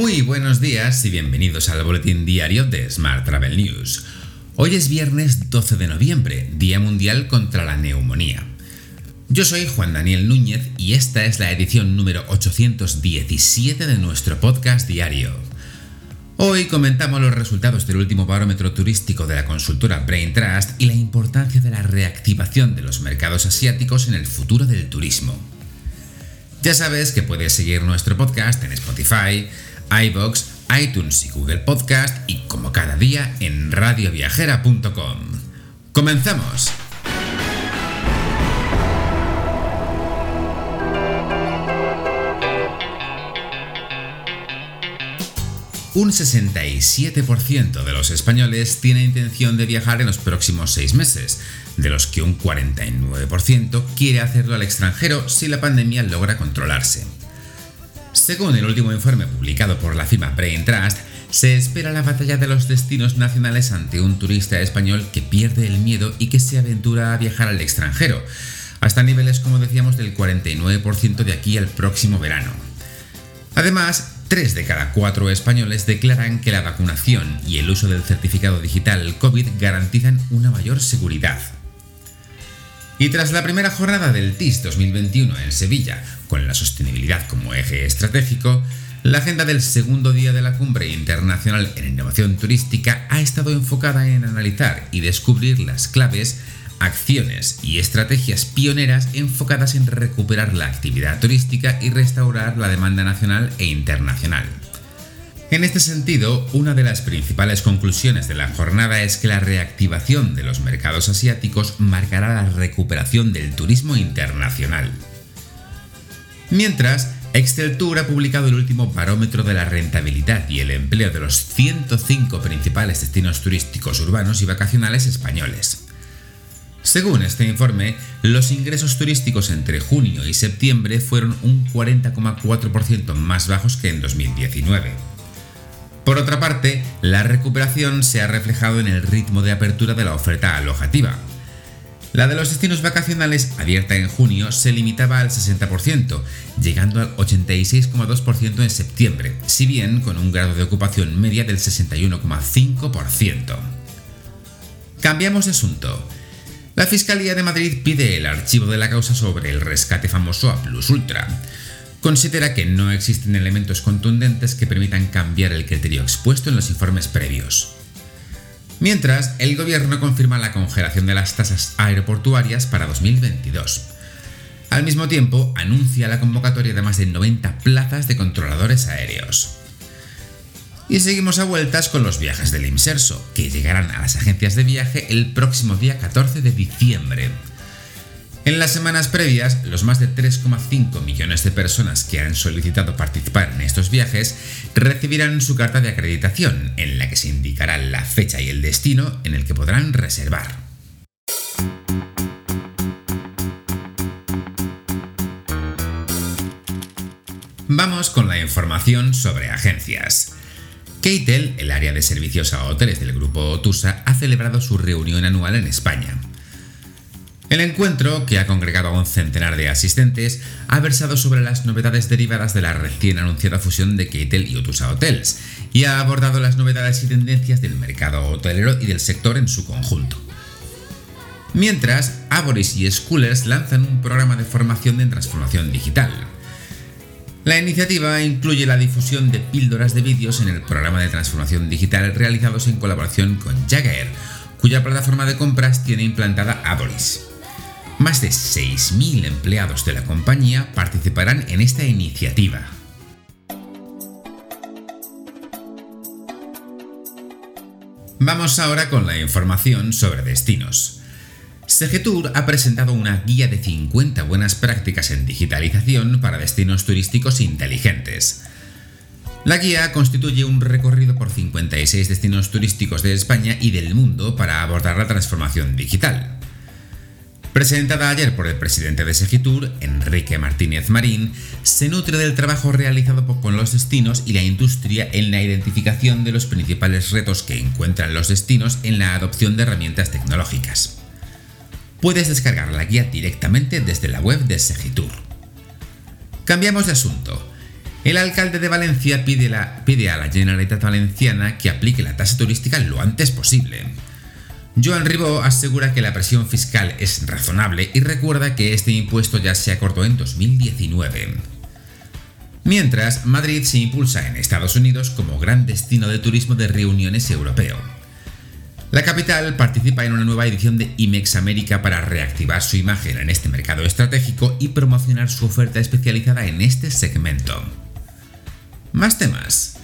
Muy buenos días y bienvenidos al boletín diario de Smart Travel News. Hoy es viernes 12 de noviembre, Día Mundial contra la Neumonía. Yo soy Juan Daniel Núñez y esta es la edición número 817 de nuestro podcast diario. Hoy comentamos los resultados del último barómetro turístico de la consultora Brain Trust y la importancia de la reactivación de los mercados asiáticos en el futuro del turismo. Ya sabes que puedes seguir nuestro podcast en Spotify, iBox, iTunes y Google Podcast y como cada día en radioviajera.com. ¡Comenzamos! Un 67% de los españoles tiene intención de viajar en los próximos seis meses, de los que un 49% quiere hacerlo al extranjero si la pandemia logra controlarse. Según el último informe publicado por la firma Brain Trust, se espera la batalla de los destinos nacionales ante un turista español que pierde el miedo y que se aventura a viajar al extranjero, hasta niveles como decíamos del 49% de aquí al próximo verano. Además, 3 de cada 4 españoles declaran que la vacunación y el uso del certificado digital COVID garantizan una mayor seguridad. Y tras la primera jornada del TIS 2021 en Sevilla, con la sostenibilidad como eje estratégico, la agenda del segundo día de la Cumbre Internacional en Innovación Turística ha estado enfocada en analizar y descubrir las claves, acciones y estrategias pioneras enfocadas en recuperar la actividad turística y restaurar la demanda nacional e internacional. En este sentido, una de las principales conclusiones de la jornada es que la reactivación de los mercados asiáticos marcará la recuperación del turismo internacional. Mientras, Excel Tour ha publicado el último barómetro de la rentabilidad y el empleo de los 105 principales destinos turísticos urbanos y vacacionales españoles. Según este informe, los ingresos turísticos entre junio y septiembre fueron un 40,4% más bajos que en 2019. Por otra parte, la recuperación se ha reflejado en el ritmo de apertura de la oferta alojativa. La de los destinos vacacionales abierta en junio se limitaba al 60%, llegando al 86,2% en septiembre, si bien con un grado de ocupación media del 61,5%. Cambiamos de asunto. La Fiscalía de Madrid pide el archivo de la causa sobre el rescate famoso a Plus Ultra considera que no existen elementos contundentes que permitan cambiar el criterio expuesto en los informes previos. Mientras, el gobierno confirma la congelación de las tasas aeroportuarias para 2022. Al mismo tiempo, anuncia la convocatoria de más de 90 plazas de controladores aéreos. Y seguimos a vueltas con los viajes del Imserso, que llegarán a las agencias de viaje el próximo día 14 de diciembre. En las semanas previas, los más de 3,5 millones de personas que han solicitado participar en estos viajes recibirán su carta de acreditación, en la que se indicará la fecha y el destino en el que podrán reservar. Vamos con la información sobre agencias. Keitel, el área de servicios a hoteles del grupo Otusa, ha celebrado su reunión anual en España. El encuentro, que ha congregado a un centenar de asistentes, ha versado sobre las novedades derivadas de la recién anunciada fusión de Keitel y Otusa Hotels, y ha abordado las novedades y tendencias del mercado hotelero y del sector en su conjunto. Mientras, Aboris y Schoolers lanzan un programa de formación de transformación digital. La iniciativa incluye la difusión de píldoras de vídeos en el programa de transformación digital realizados en colaboración con Jagger, cuya plataforma de compras tiene implantada Aboris. Más de 6.000 empleados de la compañía participarán en esta iniciativa. Vamos ahora con la información sobre destinos. Segetur ha presentado una guía de 50 buenas prácticas en digitalización para destinos turísticos inteligentes. La guía constituye un recorrido por 56 destinos turísticos de España y del mundo para abordar la transformación digital. Presentada ayer por el presidente de Segitur, Enrique Martínez Marín, se nutre del trabajo realizado con los destinos y la industria en la identificación de los principales retos que encuentran los destinos en la adopción de herramientas tecnológicas. Puedes descargar la guía directamente desde la web de Segitur. Cambiamos de asunto. El alcalde de Valencia pide, pide a la Generalitat Valenciana que aplique la tasa turística lo antes posible. Joan Ribó asegura que la presión fiscal es razonable y recuerda que este impuesto ya se acordó en 2019. Mientras, Madrid se impulsa en Estados Unidos como gran destino de turismo de reuniones europeo. La capital participa en una nueva edición de IMEX América para reactivar su imagen en este mercado estratégico y promocionar su oferta especializada en este segmento. Más temas.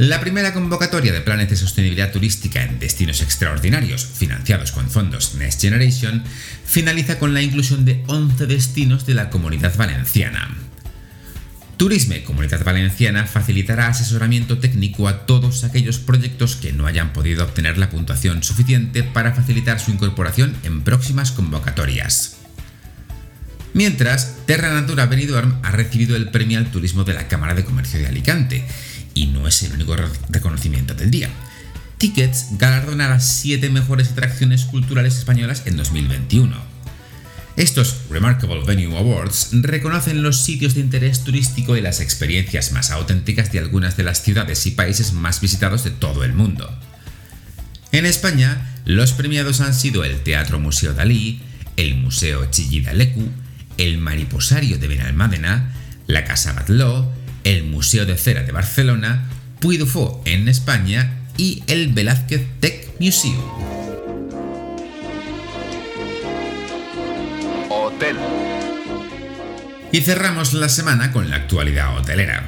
La primera convocatoria de planes de sostenibilidad turística en destinos extraordinarios, financiados con fondos Next Generation, finaliza con la inclusión de 11 destinos de la comunidad valenciana. Turisme Comunidad Valenciana facilitará asesoramiento técnico a todos aquellos proyectos que no hayan podido obtener la puntuación suficiente para facilitar su incorporación en próximas convocatorias. Mientras, Terra Natura Benidorm ha recibido el premio al turismo de la Cámara de Comercio de Alicante, y no es el único reconocimiento del día. Tickets galardona las 7 mejores atracciones culturales españolas en 2021. Estos Remarkable Venue Awards reconocen los sitios de interés turístico y las experiencias más auténticas de algunas de las ciudades y países más visitados de todo el mundo. En España, los premiados han sido el Teatro Museo Dalí, el Museo Chillida Lecu, el Mariposario de Benalmádena, la Casa Batlló, el Museo de Cera de Barcelona, Puy du Fou en España y el Velázquez Tech Museum. Hotel. Y cerramos la semana con la actualidad hotelera.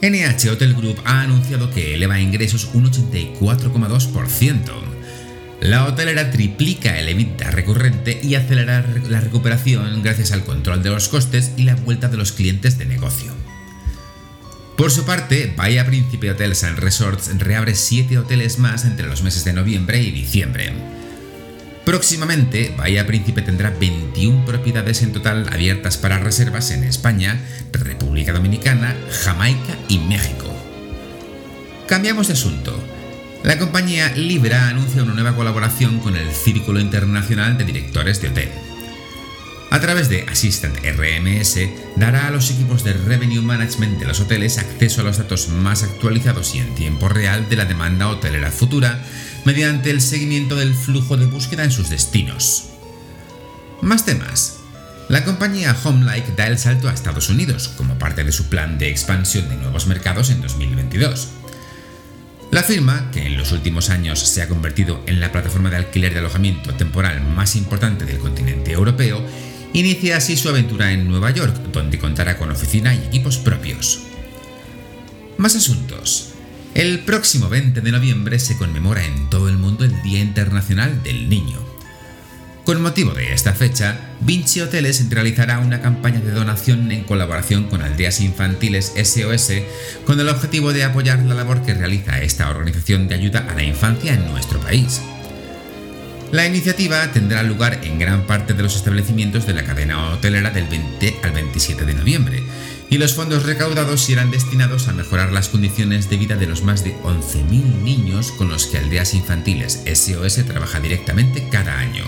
NH Hotel Group ha anunciado que eleva ingresos un 84,2%. La hotelera triplica el EBITDA recurrente y acelera la recuperación gracias al control de los costes y la vuelta de los clientes de negocio. Por su parte, Bahía Príncipe Hotels and Resorts reabre 7 hoteles más entre los meses de noviembre y diciembre. Próximamente, Bahía Príncipe tendrá 21 propiedades en total abiertas para reservas en España, República Dominicana, Jamaica y México. Cambiamos de asunto. La compañía Libra anuncia una nueva colaboración con el Círculo Internacional de Directores de Hotel. A través de Assistant RMS, dará a los equipos de Revenue Management de los hoteles acceso a los datos más actualizados y en tiempo real de la demanda hotelera futura mediante el seguimiento del flujo de búsqueda en sus destinos. Más temas. La compañía Homelike da el salto a Estados Unidos como parte de su plan de expansión de nuevos mercados en 2022. La firma, que en los últimos años se ha convertido en la plataforma de alquiler de alojamiento temporal más importante del continente europeo, inicia así su aventura en Nueva York, donde contará con oficina y equipos propios. Más asuntos. El próximo 20 de noviembre se conmemora en todo el mundo el Día Internacional del Niño. Con motivo de esta fecha, Vinci Hoteles realizará una campaña de donación en colaboración con Aldeas Infantiles SOS con el objetivo de apoyar la labor que realiza esta organización de ayuda a la infancia en nuestro país. La iniciativa tendrá lugar en gran parte de los establecimientos de la cadena hotelera del 20 al 27 de noviembre, y los fondos recaudados irán destinados a mejorar las condiciones de vida de los más de 11.000 niños con los que Aldeas Infantiles SOS trabaja directamente cada año.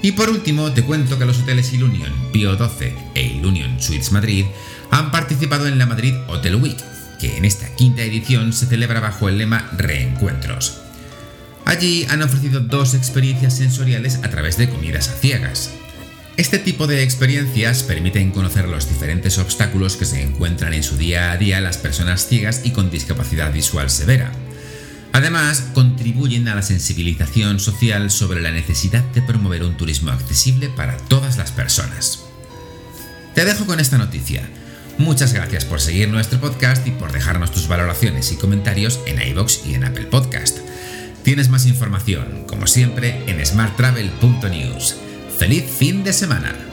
Y por último, te cuento que los hoteles Ilunion, Pio 12 e Ilunion Suites Madrid han participado en la Madrid Hotel Week, que en esta quinta edición se celebra bajo el lema Reencuentros. Allí han ofrecido dos experiencias sensoriales a través de comidas a ciegas. Este tipo de experiencias permiten conocer los diferentes obstáculos que se encuentran en su día a día las personas ciegas y con discapacidad visual severa Además, contribuyen a la sensibilización social sobre la necesidad de promover un turismo accesible para todas las personas. Te dejo con esta noticia. Muchas gracias por seguir nuestro podcast y por dejarnos tus valoraciones y comentarios en iBox y en Apple Podcast. Tienes más información, como siempre, en smarttravel.news. ¡Feliz fin de semana!